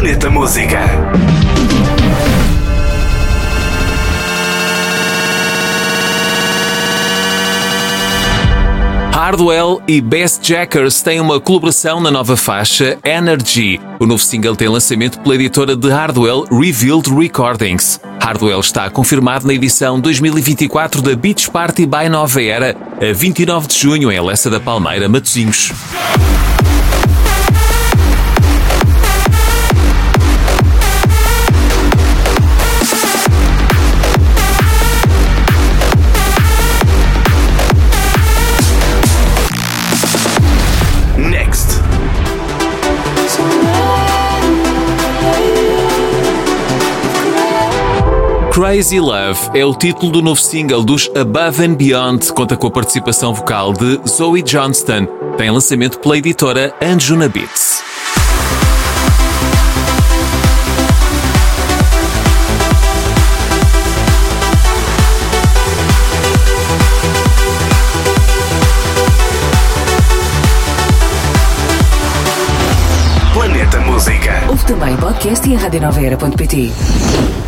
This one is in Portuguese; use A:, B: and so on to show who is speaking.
A: Planeta Música.
B: Hardwell e Best Jackers têm uma colaboração na nova faixa Energy. O novo single tem lançamento pela editora de Hardwell Revealed Recordings. Hardwell está confirmado na edição 2024 da Beach Party by Nova Era, a 29 de junho em Lessa da Palmeira, Matosinhos. Crazy Love é o título do novo single dos Above and Beyond, conta com a participação vocal de Zoe Johnston. Tem lançamento pela editora Anjuna Beats.
A: Planeta Música.
C: Ouve também podcast e em radionovaera.pt.